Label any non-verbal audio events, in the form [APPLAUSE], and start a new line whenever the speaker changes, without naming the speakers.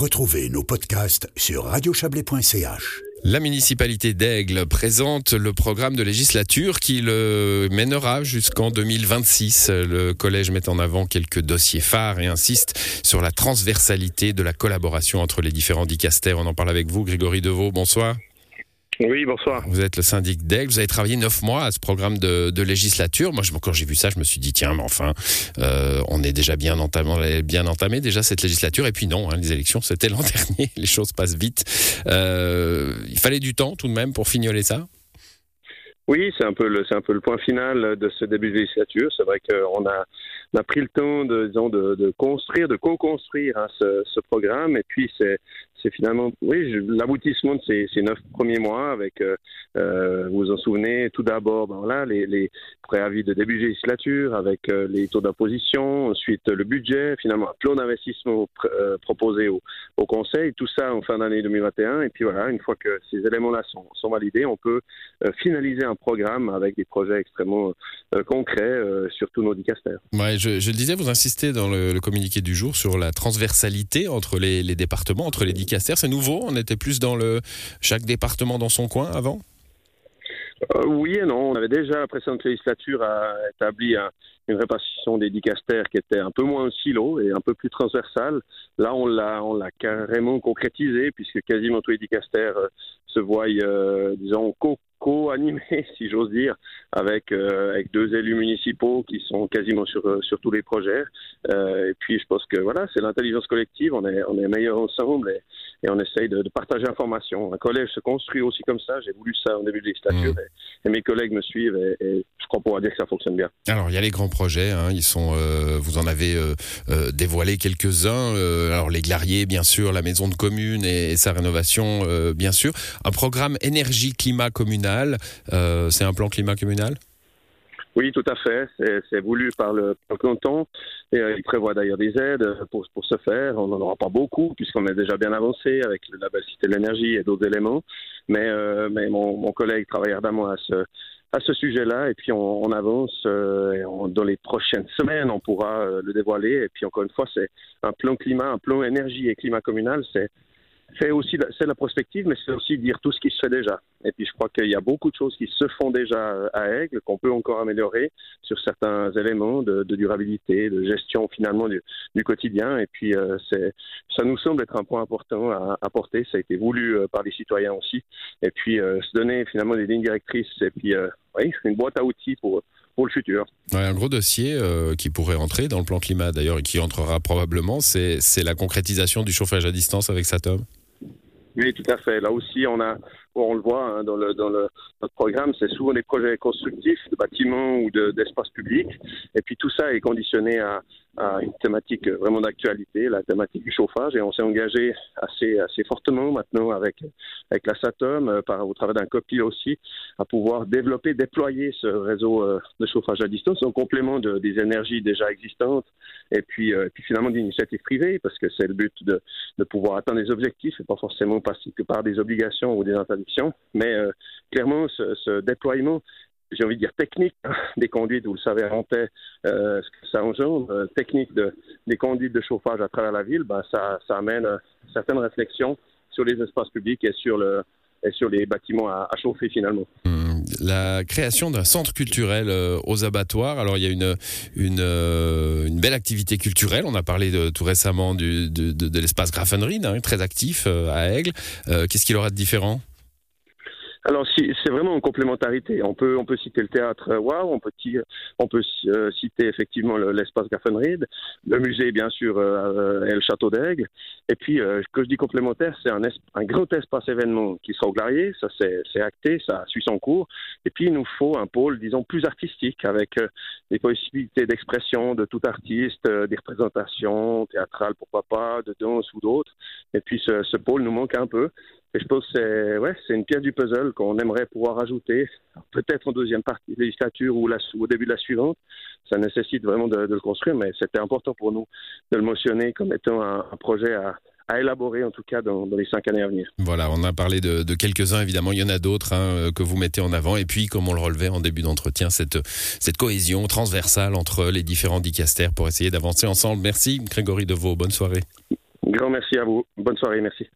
Retrouvez nos podcasts sur radiochablais.ch.
La municipalité d'Aigle présente le programme de législature qui le mènera jusqu'en 2026. Le collège met en avant quelques dossiers phares et insiste sur la transversalité de la collaboration entre les différents dicastères. On en parle avec vous, Grégory Deveau. Bonsoir.
Oui, bonsoir.
Vous êtes le syndic d'Aigle. Vous avez travaillé neuf mois à ce programme de, législature. Moi, quand j'ai vu ça, je me suis dit, tiens, mais enfin, euh, on est déjà bien entamé, bien entamé déjà cette législature. Et puis non, hein, les élections, c'était l'an [LAUGHS] dernier. Les choses passent vite. Euh, il fallait du temps tout de même pour fignoler ça?
Oui, c'est un peu le c'est un peu le point final de ce début de législature. C'est vrai qu'on a on a pris le temps de disons, de, de construire, de co-construire hein, ce, ce, programme, et puis c'est c'est finalement oui l'aboutissement de ces, neuf premiers mois avec euh, euh vous vous en souvenez tout d'abord ben voilà les, préavis de début de législature avec euh, les taux d'imposition ensuite le budget finalement un plan d'investissement proposé au, Conseil tout ça en fin d'année 2021 et puis voilà une fois que ces éléments là sont, validés on peut finaliser un programme avec des projets extrêmement concrets sur tous nos dicastères.
Ouais, je, le disais, vous insistez dans le, communiqué du jour sur la transversalité entre les, les départements, entre les dicastères. C'est nouveau On était plus dans le chaque département dans son coin avant?
Euh, oui et non. On avait déjà, la précédente législature, a établi un, une répartition des dicastères qui était un peu moins silo et un peu plus transversale. Là, on l'a, on l'a carrément concrétisé puisque quasiment tous les dicastères se voient, euh, disons, co co-animé, [LAUGHS] si j'ose dire, avec euh, avec deux élus municipaux qui sont quasiment sur euh, sur tous les projets. Euh, et puis je pense que voilà, c'est l'intelligence collective. On est on est meilleurs ensemble et, et on essaye de, de, partager l'information. Un collège se construit aussi comme ça. J'ai voulu ça en début de législature mmh. et, mes collègues me suivent et, et, je crois pouvoir dire que ça fonctionne bien.
Alors il y a les grands projets. Hein, ils sont euh, vous en avez dévoilé quelques-uns. alors les Glariers, bien sûr, la maison de commune et, sa rénovation, bien sûr. Un programme énergie climat euh, c'est un plan climat communal?
Oui, tout à fait. C'est voulu par le, canton et euh, il prévoit d'ailleurs des aides pour, pour ce faire. On n'en aura pas beaucoup puisqu'on est déjà bien avancé avec la Cité de l'énergie et d'autres éléments. Mais, euh, mais mon, mon, collègue travaille ardemment à ce, à ce sujet-là et puis on, avance dans les prochaines semaines on pourra le dévoiler et puis encore une fois c'est un plan climat un plan énergie et climat communal c'est c'est aussi c'est la prospective, mais c'est aussi dire tout ce qui se fait déjà. Et puis je crois qu'il y a beaucoup de choses qui se font déjà à Aigle, qu'on peut encore améliorer sur certains éléments de, durabilité, de gestion finalement du, quotidien. Et puis euh, c'est ça nous semble être un point important à apporter. Ça a été voulu euh, par les citoyens aussi. Et puis euh, se donner finalement des lignes directrices et puis une boîte à outils pour pour le futur.
Un gros dossier qui pourrait entrer dans le plan climat d'ailleurs et qui entrera probablement, c'est la concrétisation du chauffage à distance avec Satom.
Oui, tout à fait. Là aussi, on a, on le voit hein, dans, notre programme, c'est souvent des projets constructifs de bâtiments ou d'espaces de, publics. Et puis tout ça est conditionné à, une thématique vraiment d'actualité, la thématique du chauffage. Et on s'est engagé assez, fortement maintenant avec, la SATOM, euh, au travers d'un copil aussi, à pouvoir développer, déployer ce réseau euh, de chauffage à distance en complément de, des énergies déjà existantes et puis, euh, puis finalement d'initiatives privées, parce que c'est le but de, de pouvoir atteindre des objectifs et pas forcément passer que par des obligations ou des interdictions. Mais euh, clairement, ce, déploiement j'ai envie de dire technique des conduites, vous le savez paix, euh, ce que ça engendre, euh, technique de, des conduites de chauffage à travers la ville, ben, ça, amène euh, certaines réflexions sur les espaces publics et sur, les bâtiments à, à chauffer finalement.
Mmh. La création d'un centre culturel euh, aux abattoirs. Alors il y a une, belle activité culturelle. On a parlé tout récemment de, l'espace Grafenried, hein, très actif à Aigle. Qu'est-ce qu'il aura de différent?
Alors, si, c'est vraiment une complémentarité. On peut, on peut citer le théâtre Wow, on peut, on peut euh, citer effectivement l'espace Gaffenried, le musée, bien sûr, euh, et le château d'Aigle. Et puis, euh, que je dis complémentaire, c'est un, un grand espace événement qui sera au Glarier, ça c'est acté, ça suit son cours. Et puis, il nous faut un pôle, disons, plus artistique, avec euh, possibilités d'expression de tout artiste, euh, des représentations théâtrales, pourquoi pas, de danse ou d'autres. Et puis, ce, ce pôle nous manque un peu. Et je pense que c'est ouais, une pièce du puzzle qu'on aimerait pouvoir ajouter, peut-être en deuxième partie de législature ou, la, ou au début de la suivante. Ça nécessite vraiment de, de le construire, mais c'était important pour nous de le mentionner comme étant un, un projet à, à élaborer en tout cas dans, dans, les cinq années à venir.
Voilà, on a parlé de, de quelques-uns, évidemment, il y en a d'autres hein, que vous mettez en avant. Et puis, comme on le relevait en début d'entretien, cette, cette cohésion transversale entre les différents dicastères pour essayer d'avancer ensemble. Merci Grégory Deveau, bonne soirée.
Grand merci à vous. Bonne soirée, merci.